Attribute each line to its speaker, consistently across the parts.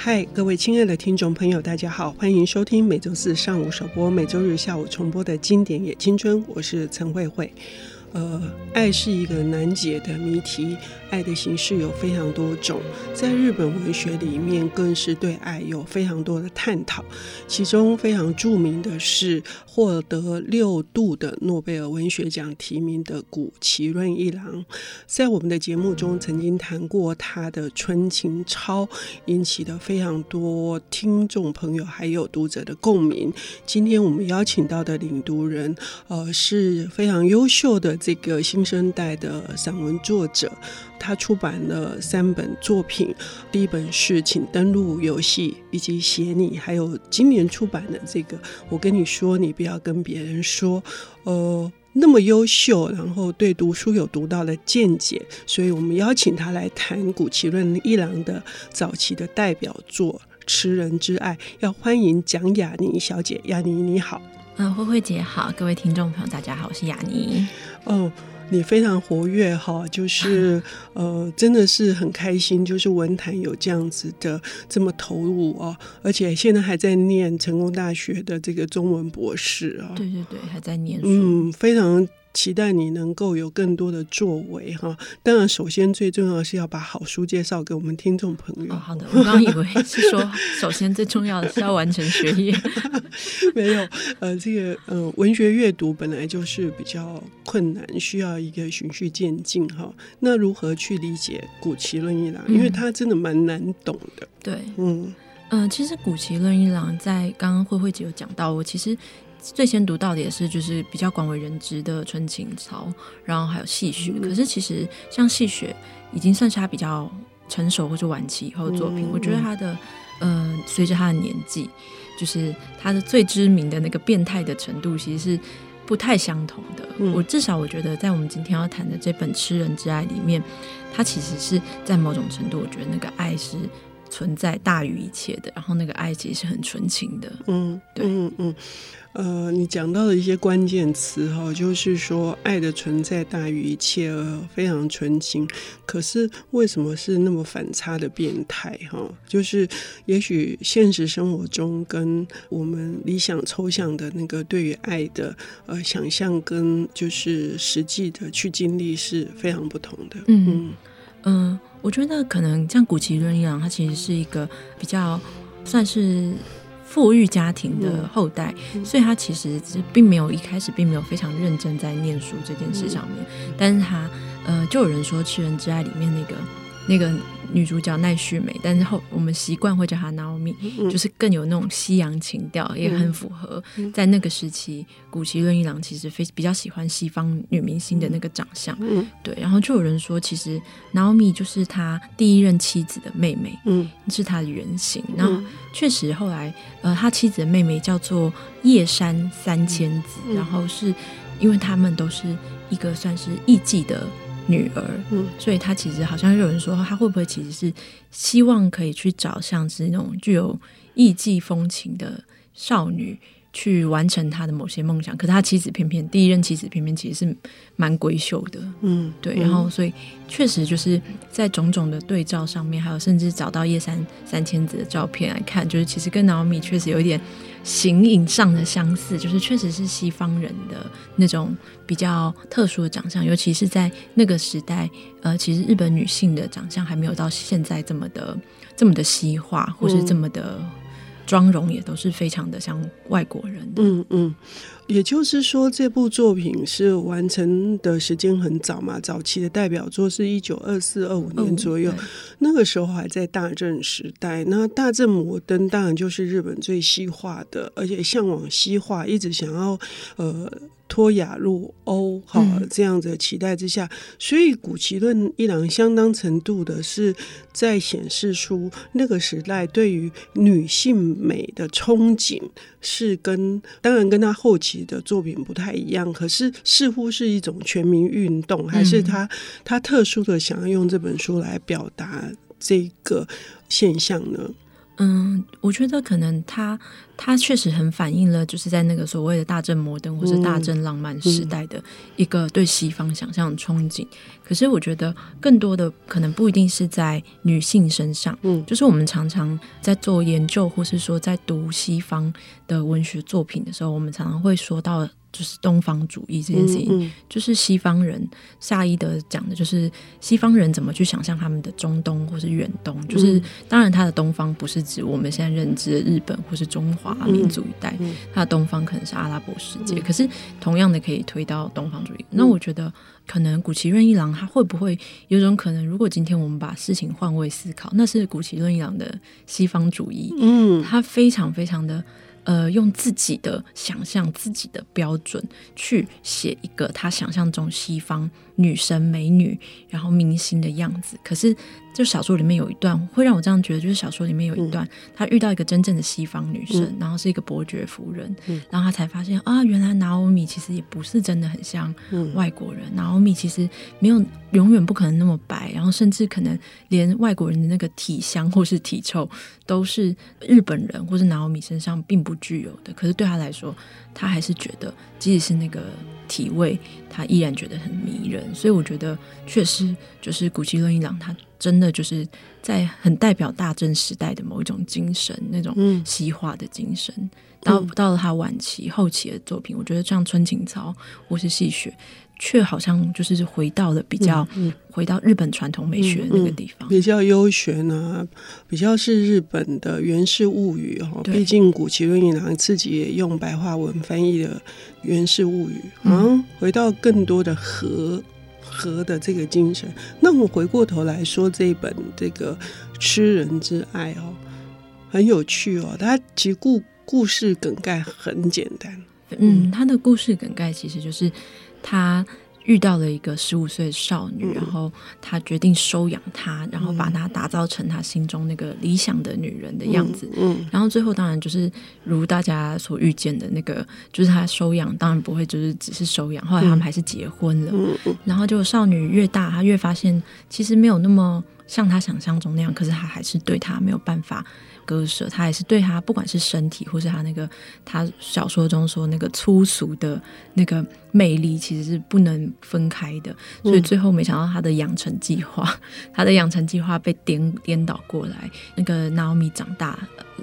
Speaker 1: 嗨，各位亲爱的听众朋友，大家好，欢迎收听每周四上午首播、每周日下午重播的经典也青春，我是陈慧慧。呃，爱是一个难解的谜题。爱的形式有非常多种，在日本文学里面，更是对爱有非常多的探讨。其中非常著名的是获得六度的诺贝尔文学奖提名的谷崎润一郎。在我们的节目中曾经谈过他的《纯情操》，引起了非常多听众朋友还有读者的共鸣。今天我们邀请到的领读人，呃，是非常优秀的这个新生代的散文作者。他出版了三本作品，第一本是《请登录游戏》，以及《写你》，还有今年出版的这个《我跟你说，你不要跟别人说》。呃，那么优秀，然后对读书有独到的见解，所以我们邀请他来谈古奇润一郎的早期的代表作《痴人之爱》。要欢迎蒋雅妮小姐，雅妮你好。
Speaker 2: 嗯，慧慧姐好，各位听众朋友大家好，我是雅妮。
Speaker 1: 哦。你非常活跃哈，就是 呃，真的是很开心，就是文坛有这样子的这么投入哦，而且现在还在念成功大学的这个中文博士啊，
Speaker 2: 对对对，还在念书，
Speaker 1: 嗯，非常。期待你能够有更多的作为哈！当然，首先最重要的是要把好书介绍给我们听众朋友。
Speaker 2: 哦，好的，我刚刚以为是说，首先最重要的是要完成学业。
Speaker 1: 没有，呃，这个呃，文学阅读本来就是比较困难，需要一个循序渐进哈。那如何去理解古奇论一郎？因为他真的蛮难懂的。
Speaker 2: 嗯、对，嗯嗯、呃，其实古奇论一郎在刚刚慧慧姐有讲到，我其实。最先读到的也是就是比较广为人知的《春情操》，然后还有《戏雪》。可是其实像《戏雪》已经算是他比较成熟或者晚期以后的作品。我觉得他的，嗯、呃，随着他的年纪，就是他的最知名的那个变态的程度，其实是不太相同的。我至少我觉得，在我们今天要谈的这本《吃人之爱》里面，他其实是在某种程度，我觉得那个爱是。存在大于一切的，然后那个爱其实是很纯情的。嗯，对，嗯嗯，
Speaker 1: 呃，你讲到的一些关键词哈，就是说爱的存在大于一切，非常纯情。可是为什么是那么反差的变态哈？就是也许现实生活中跟我们理想抽象的那个对于爱的呃想象，跟就是实际的去经历是非常不同的。嗯嗯。
Speaker 2: 嗯我觉得可能像古奇伦一郎，他其实是一个比较算是富裕家庭的后代，嗯、所以他其实并没有一开始并没有非常认真在念书这件事上面。嗯、但是他呃，就有人说《吃人之爱》里面那个那个。女主角奈绪美，但是后我们习惯会叫她 Naomi，嗯、就是更有那种西洋情调，嗯、也很符合在那个时期，古奇润一郎其实非比较喜欢西方女明星的那个长相，嗯、对。然后就有人说，其实 Naomi 就是他第一任妻子的妹妹，嗯，是他的原型。然后确实后来，呃，他妻子的妹妹叫做叶山三千子，嗯、然后是因为他们都是一个算是艺妓的。女儿，嗯，所以他其实好像有人说，他会不会其实是希望可以去找像是那种具有艺妓风情的少女，去完成他的某些梦想。可是他妻子偏偏第一任妻子偏偏其实是蛮闺秀的，嗯，对。然后所以确实就是在种种的对照上面，还有甚至找到叶三三千子的照片来看，就是其实跟 Naomi 确实有一点。形影上的相似，就是确实是西方人的那种比较特殊的长相，尤其是在那个时代，呃，其实日本女性的长相还没有到现在这么的这么的西化，或是这么的妆容也都是非常的像外国人的。嗯嗯。
Speaker 1: 也就是说，这部作品是完成的时间很早嘛？早期的代表作是一九二四二五年左右，哦、那个时候还在大正时代。那大正摩登当然就是日本最西化的，而且向往西化，一直想要呃。脱亚入欧，哈，这样子的期待之下，嗯、所以谷崎润一郎相当程度的是在显示出那个时代对于女性美的憧憬，是跟当然跟他后期的作品不太一样，可是似乎是一种全民运动，还是他、嗯、他特殊的想要用这本书来表达这个现象呢？
Speaker 2: 嗯，我觉得可能他他确实很反映了，就是在那个所谓的大正摩登或是大正浪漫时代的一个对西方想象的憧憬。嗯、可是我觉得更多的可能不一定是在女性身上，嗯，就是我们常常在做研究，或是说在读西方的文学作品的时候，我们常常会说到。就是东方主义这件事情，嗯嗯、就是西方人夏伊德讲的，就是西方人怎么去想象他们的中东或是远东。就是当然，他的东方不是指我们现在认知的日本或是中华民族一带，他的东方可能是阿拉伯世界。嗯、可是同样的可以推到东方主义。嗯、那我觉得，可能古奇润一郎他会不会有种可能？如果今天我们把事情换位思考，那是古奇润一郎的西方主义。嗯，他非常非常的。呃，用自己的想象、自己的标准去写一个他想象中西方女神、美女，然后明星的样子。可是，就小说里面有一段会让我这样觉得，就是小说里面有一段，他遇到一个真正的西方女神，然后是一个伯爵夫人，然后她才发现啊，原来娜欧米其实也不是真的很像外国人。娜欧米其实没有永远不可能那么白，然后甚至可能连外国人的那个体香或是体臭都是日本人或是拿欧米身上并不具有的，可是对她来说，她还是觉得，即使是那个体味，他依然觉得很迷人。所以我觉得，确实就是古希伦一郎，他真的就是在很代表大正时代的某一种精神，那种西化的精神。嗯、到到了他晚期后期的作品，我觉得像《春情草》或是《戏雪》。却好像就是回到了比较，嗯嗯、回到日本传统美学的那个地方，
Speaker 1: 比较悠闲啊，比较是日本的源氏物语哈。对毕竟古奇润一郎自己也用白话文翻译了源氏物语，嗯，回到更多的和和的这个精神。那我回过头来说这一本这个吃人之爱哦，很有趣哦。它其实故故事梗概很简单，
Speaker 2: 嗯，它的故事梗概其实就是。他遇到了一个十五岁的少女，嗯、然后他决定收养她，然后把她打造成他心中那个理想的女人的样子。嗯，嗯然后最后当然就是如大家所预见的那个，就是他收养，当然不会就是只是收养，后来他们还是结婚了。嗯嗯、然后就少女越大，她越发现其实没有那么像她想象中那样，可是她还是对他没有办法。割舍，他也是对他，不管是身体，或是他那个他小说中说那个粗俗的那个魅力，其实是不能分开的。所以最后没想到他的养成计划，他的养成计划被颠颠倒过来。那个 Naomi 长大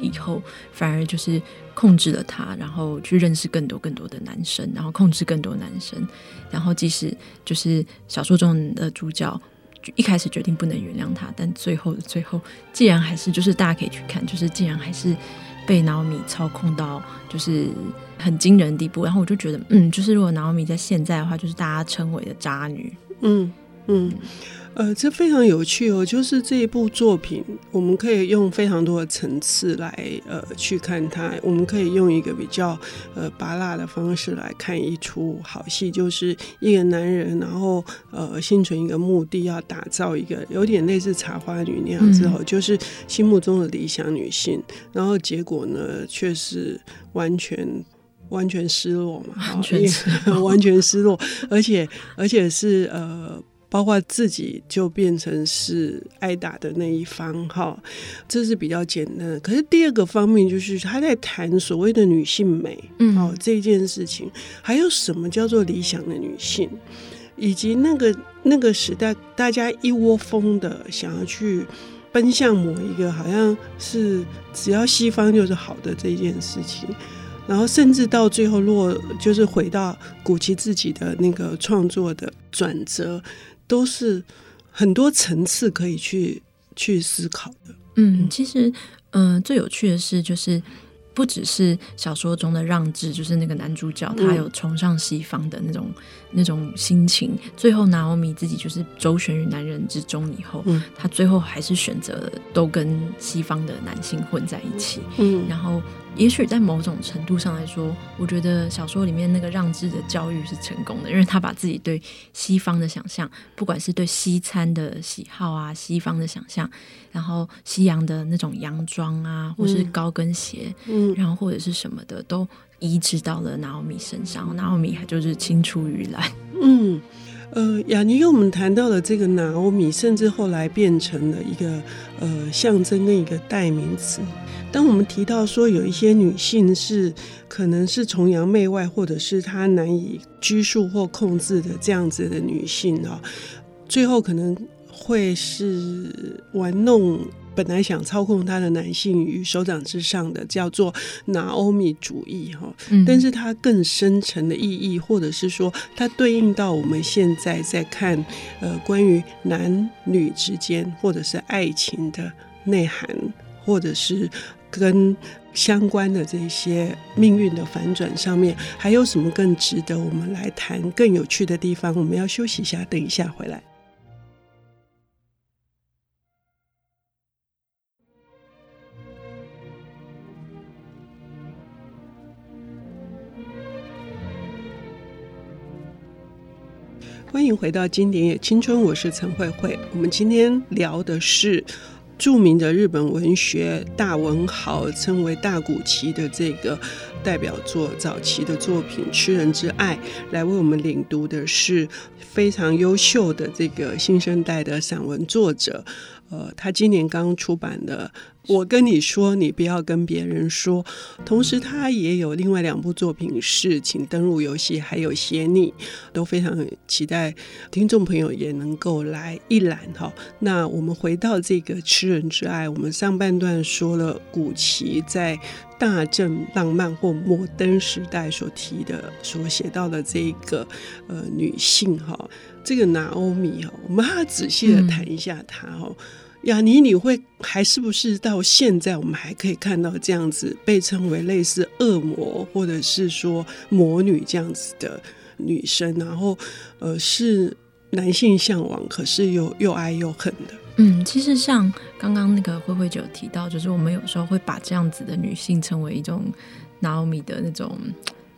Speaker 2: 以后，反而就是控制了他，然后去认识更多更多的男生，然后控制更多男生，然后即使就是小说中的主角。就一开始决定不能原谅他，但最后的最后，既然还是就是大家可以去看，就是竟然还是被脑米操控到就是很惊人的地步，然后我就觉得，嗯，就是如果脑米在现在的话，就是大家称为的渣女，
Speaker 1: 嗯。嗯呃，这非常有趣哦。就是这一部作品，我们可以用非常多的层次来呃去看它。我们可以用一个比较呃拔辣的方式来看一出好戏，就是一个男人，然后呃心存一个目的，要打造一个有点类似茶花女那样子哦，嗯、就是心目中的理想女性。然后结果呢，却是完全完全失落嘛，
Speaker 2: 完全失落，
Speaker 1: 而且而且是呃。包括自己就变成是挨打的那一方，哈，这是比较简单的。可是第二个方面就是他在谈所谓的女性美，嗯，哦，这件事情，还有什么叫做理想的女性，以及那个那个时代大家一窝蜂的想要去奔向某一个好像是只要西方就是好的这件事情，然后甚至到最后落就是回到古奇自己的那个创作的转折。都是很多层次可以去去思考的。
Speaker 2: 嗯，其实，嗯、呃，最有趣的是，就是不只是小说中的让智，就是那个男主角，他有崇尚西方的那种、嗯、那种心情。最后，娜奥米自己就是周旋于男人之中以后，嗯、他最后还是选择了都跟西方的男性混在一起。嗯，然后。也许在某种程度上来说，我觉得小说里面那个让智的教育是成功的，因为他把自己对西方的想象，不管是对西餐的喜好啊，西方的想象，然后西洋的那种洋装啊，或是高跟鞋，嗯，然后或者是什么的，都移植到了娜奥米身上，娜奥米还就是青出于蓝，
Speaker 1: 嗯。呃，雅尼跟我们谈到了这个拿欧米，甚至后来变成了一个呃象征跟一个代名词。当我们提到说有一些女性是可能是崇洋媚外，或者是她难以拘束或控制的这样子的女性啊，最后可能会是玩弄。本来想操控他的男性于手掌之上的，叫做拿欧米主义哈，但是它更深层的意义，或者是说它对应到我们现在在看呃关于男女之间或者是爱情的内涵，或者是跟相关的这些命运的反转上面，还有什么更值得我们来谈更有趣的地方？我们要休息一下，等一下回来。欢迎回到经典也青春，我是陈慧慧。我们今天聊的是著名的日本文学大文豪，称为大谷崎的这个代表作，早期的作品《吃人之爱》。来为我们领读的是非常优秀的这个新生代的散文作者。呃，他今年刚出版的。我跟你说，你不要跟别人说。同时，他也有另外两部作品是《请登入游戏》，还有《写你》，都非常期待听众朋友也能够来一览哈。那我们回到这个《吃人之爱》，我们上半段说了古奇在大正浪漫或摩登时代所提的、所写到的这个呃女性哈，这个拿欧米哈，我们还要仔细的谈一下她哈。嗯雅尼，你会还是不是到现在，我们还可以看到这样子被称为类似恶魔或者是说魔女这样子的女生，然后呃是男性向往，可是又又爱又恨的。
Speaker 2: 嗯，其实像刚刚那个慧慧就有提到，就是我们有时候会把这样子的女性称为一种拿欧米的那种。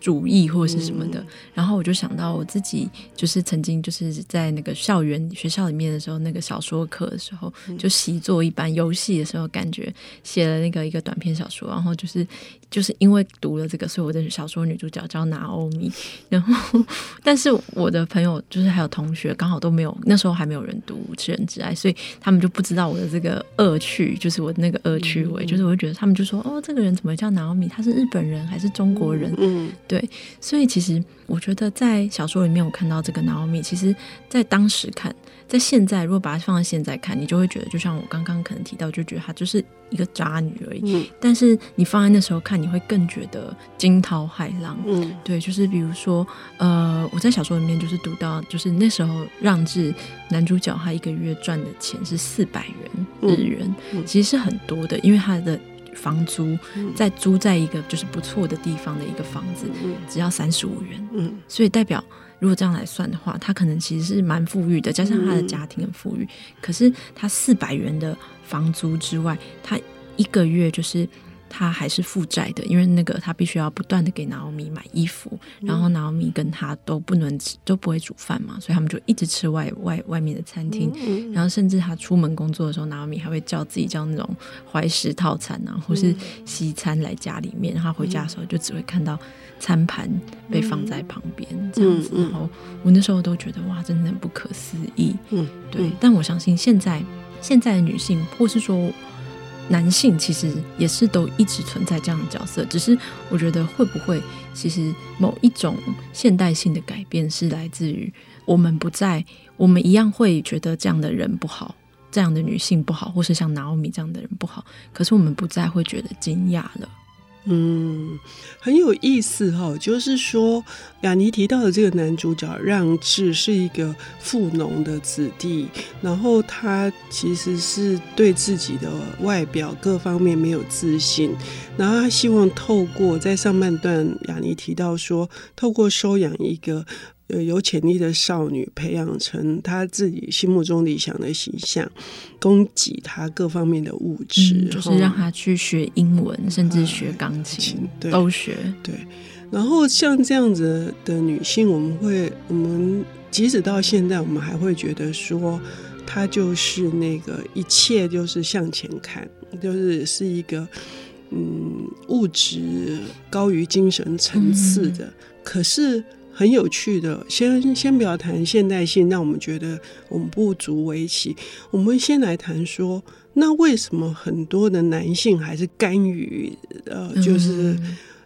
Speaker 2: 主义或者是什么的，然后我就想到我自己就是曾经就是在那个校园学校里面的时候，那个小说课的时候，就习作一般游戏的时候，感觉写了那个一个短篇小说，然后就是就是因为读了这个，所以我的小说女主角叫拿欧米。然后，但是我的朋友就是还有同学刚好都没有，那时候还没有人读《吃人之爱》，所以他们就不知道我的这个恶趣，就是我的那个恶趣味，就是我会觉得他们就说哦，这个人怎么叫拿欧米？他是日本人还是中国人？嗯。对，所以其实我觉得在小说里面，我看到这个 Naomi，，其实，在当时看，在现在如果把它放在现在看，你就会觉得，就像我刚刚可能提到，就觉得她就是一个渣女而已。嗯。但是你放在那时候看，你会更觉得惊涛骇浪。嗯。对，就是比如说，呃，我在小说里面就是读到，就是那时候让治男主角他一个月赚的钱是四百元日元，嗯嗯，其实是很多的，因为他的。房租再租在一个就是不错的地方的一个房子，只要三十五元。嗯，所以代表如果这样来算的话，他可能其实是蛮富裕的，加上他的家庭很富裕。可是他四百元的房租之外，他一个月就是。他还是负债的，因为那个他必须要不断的给拿欧米买衣服，嗯、然后拿欧米跟他都不能吃，都不会煮饭嘛，所以他们就一直吃外外外面的餐厅，嗯嗯、然后甚至他出门工作的时候，拿欧米还会叫自己叫那种怀石套餐啊，或是西餐来家里面，然后回家的时候就只会看到餐盘被放在旁边、嗯、这样子，然后我那时候都觉得哇，真的很不可思议，嗯，对，但我相信现在现在的女性，或是说。男性其实也是都一直存在这样的角色，只是我觉得会不会其实某一种现代性的改变是来自于我们不再，我们一样会觉得这样的人不好，这样的女性不好，或是像拿欧米这样的人不好，可是我们不再会觉得惊讶了。
Speaker 1: 嗯，很有意思哈，就是说雅尼提到的这个男主角让治是一个富农的子弟，然后他其实是对自己的外表各方面没有自信，然后他希望透过在上半段雅尼提到说，透过收养一个。有潜力的少女，培养成她自己心目中理想的形象，供给她各方面的物质，
Speaker 2: 嗯，就是让她去学英文，甚至学钢琴，啊，对，都学。
Speaker 1: 对，然后像这样子的女性，我们会，我们即使到现在，我们还会觉得说，她就是那个一切就是向前看，就是是一个嗯物质高于精神层次的，嗯，可是。很有趣的。先先不要谈现代性，让我们觉得我们不足为奇。我们先来谈说，那为什么很多的男性还是甘于呃，就是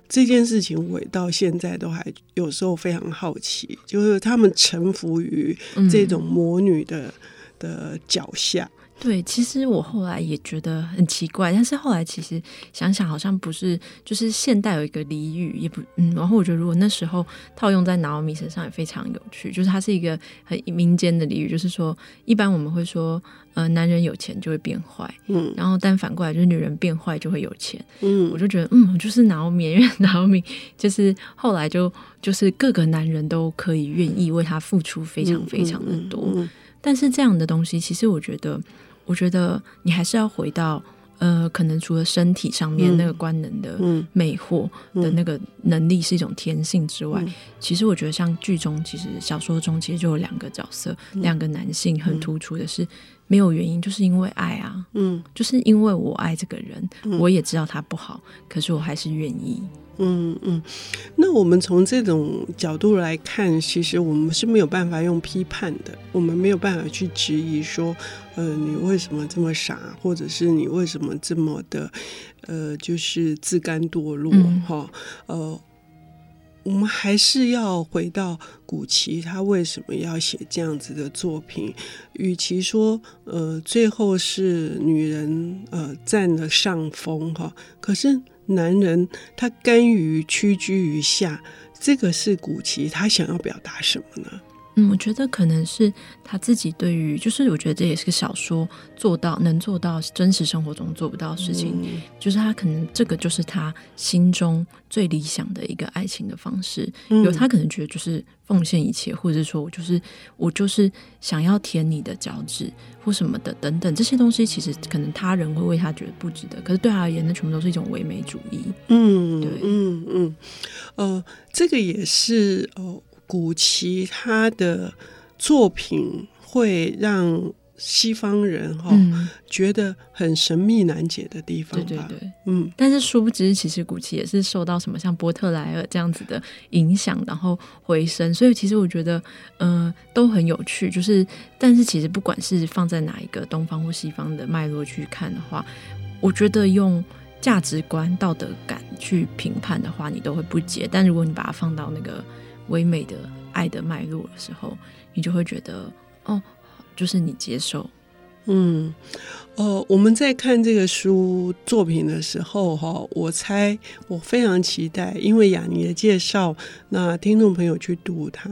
Speaker 1: 这件事情，我到现在都还有时候非常好奇，就是他们臣服于这种魔女的的脚下。
Speaker 2: 对，其实我后来也觉得很奇怪，但是后来其实想想，好像不是，就是现代有一个俚语，也不，嗯，然后我觉得如果那时候套用在 Naomi 身上也非常有趣，就是它是一个很民间的俚语，就是说，一般我们会说，呃，男人有钱就会变坏，嗯，然后但反过来就是女人变坏就会有钱，嗯，我就觉得，嗯，就是 Naomi，因为 Naomi 就是后来就就是各个男人都可以愿意为他付出非常非常的多，嗯嗯嗯嗯，但是这样的东西，其实我觉得。我觉得你还是要回到，呃，可能除了身体上面那个官能的魅惑的那个能力是一种天性之外，其实我觉得像剧中，其实小说中其实就有两个角色，两个男性很突出的是没有原因，就是因为爱啊，嗯，就是因为我爱这个人，我也知道他不好，可是我还是愿意。
Speaker 1: 嗯嗯，那我们从这种角度来看，其实我们是没有办法用批判的，我们没有办法去质疑说，呃，你为什么这么傻，或者是你为什么这么的，呃，就是自甘堕落哈、嗯，呃，我们还是要回到古奇他为什么要写这样子的作品，与其说，呃，最后是女人呃占了上风哈，可是。男人他甘于屈居于下，这个是古奇他想要表达什么呢？
Speaker 2: 嗯，我觉得可能是他自己对于，就是我觉得这也是个小说做到能做到真实生活中做不到的事情，嗯，就是他可能这个就是他心中最理想的一个爱情的方式。嗯，有他可能觉得就是奉献一切，或者是说我就是我就是想要舔你的脚趾或什么的等等这些东西，其实可能他人会为他觉得不值得，可是对他而言，那全部都是一种唯美主义。
Speaker 1: 嗯，对，嗯嗯，呃，这个也是哦。古奇他的作品会让西方人哈、嗯、觉得很神秘难解的地方，
Speaker 2: 对对对，嗯。但是殊不知，其实古奇也是受到什么像波特莱尔这样子的影响，然后回升。所以其实我觉得，嗯、呃，都很有趣。就是，但是其实不管是放在哪一个东方或西方的脉络去看的话，我觉得用价值观、道德感去评判的话，你都会不解。但如果你把它放到那个。唯美的爱的脉络的时候，你就会觉得哦，就是你接受。
Speaker 1: 嗯，呃，我们在看这个书作品的时候，哈，我猜我非常期待，因为雅尼的介绍，那听众朋友去读它。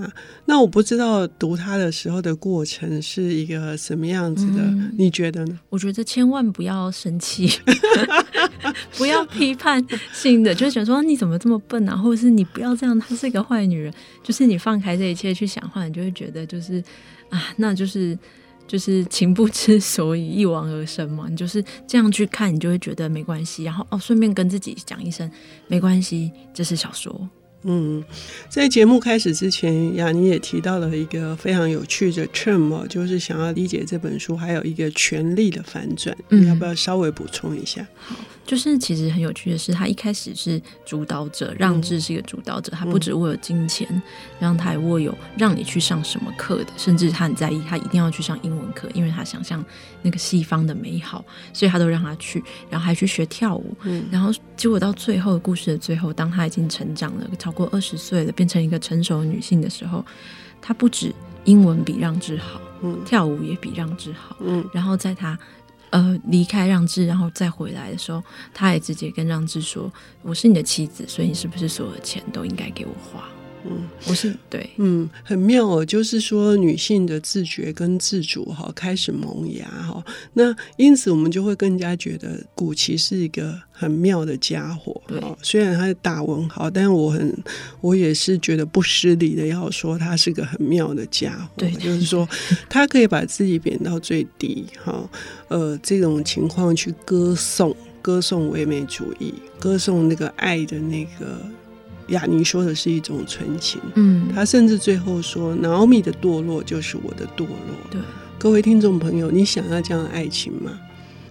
Speaker 1: 那我不知道读它的时候的过程是一个什么样子的，嗯、你觉得呢？
Speaker 2: 我觉得千万不要生气，不要批判性的，就是觉得说你怎么这么笨啊，或者是你不要这样，她是一个坏女人。就是你放开这一切去想话，你就会觉得就是啊，那就是。就是情不知所以一往而深嘛，你就是这样去看，你就会觉得没关系。然后哦，顺便跟自己讲一声没关系，这是小说。
Speaker 1: 嗯，在节目开始之前，雅尼也提到了一个非常有趣的 term，就是想要理解这本书，还有一个权力的反转，你要不要稍微补充一下？
Speaker 2: 好。就是其实很有趣的是，他一开始是主导者，让智是一个主导者，他不只握有金钱，然后他还握有让你去上什么课的，甚至他很在意，他一定要去上英文课，因为他想象那个西方的美好，所以他都让他去，然后还去学跳舞，然后结果到最后故事的最后，当他已经成长了，超过二十岁了，变成一个成熟的女性的时候，他不止英文比让智好，跳舞也比让智好，嗯然后在他。呃，离开让智，然后再回来的时候，他也直接跟让智说：“我是你的妻子，所以你是不是所有的钱都应该给我花？”嗯，我是对，
Speaker 1: 嗯，很妙哦，就是说女性的自觉跟自主哈开始萌芽哈，那因此我们就会更加觉得古奇是一个很妙的家伙。对，虽然他是大文豪，但是我很我也是觉得不失礼的要说他是个很妙的家伙。对，就是说他可以把自己贬到最低哈，呃，这种情况去歌颂歌颂唯美主义，歌颂那个爱的那个。雅尼说的是一种纯情，嗯，他甚至最后说，Naomi 的堕落就是我的堕落。
Speaker 2: 对，
Speaker 1: 各位听众朋友，你想要这样的爱情吗？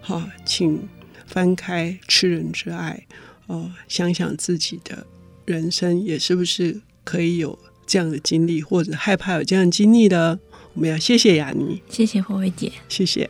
Speaker 1: 好，请翻开《吃人之爱》，哦，想想自己的人生也是不是可以有这样的经历，或者害怕有这样的经历的，我们要谢谢雅尼，
Speaker 2: 谢谢慧慧姐，
Speaker 1: 谢谢。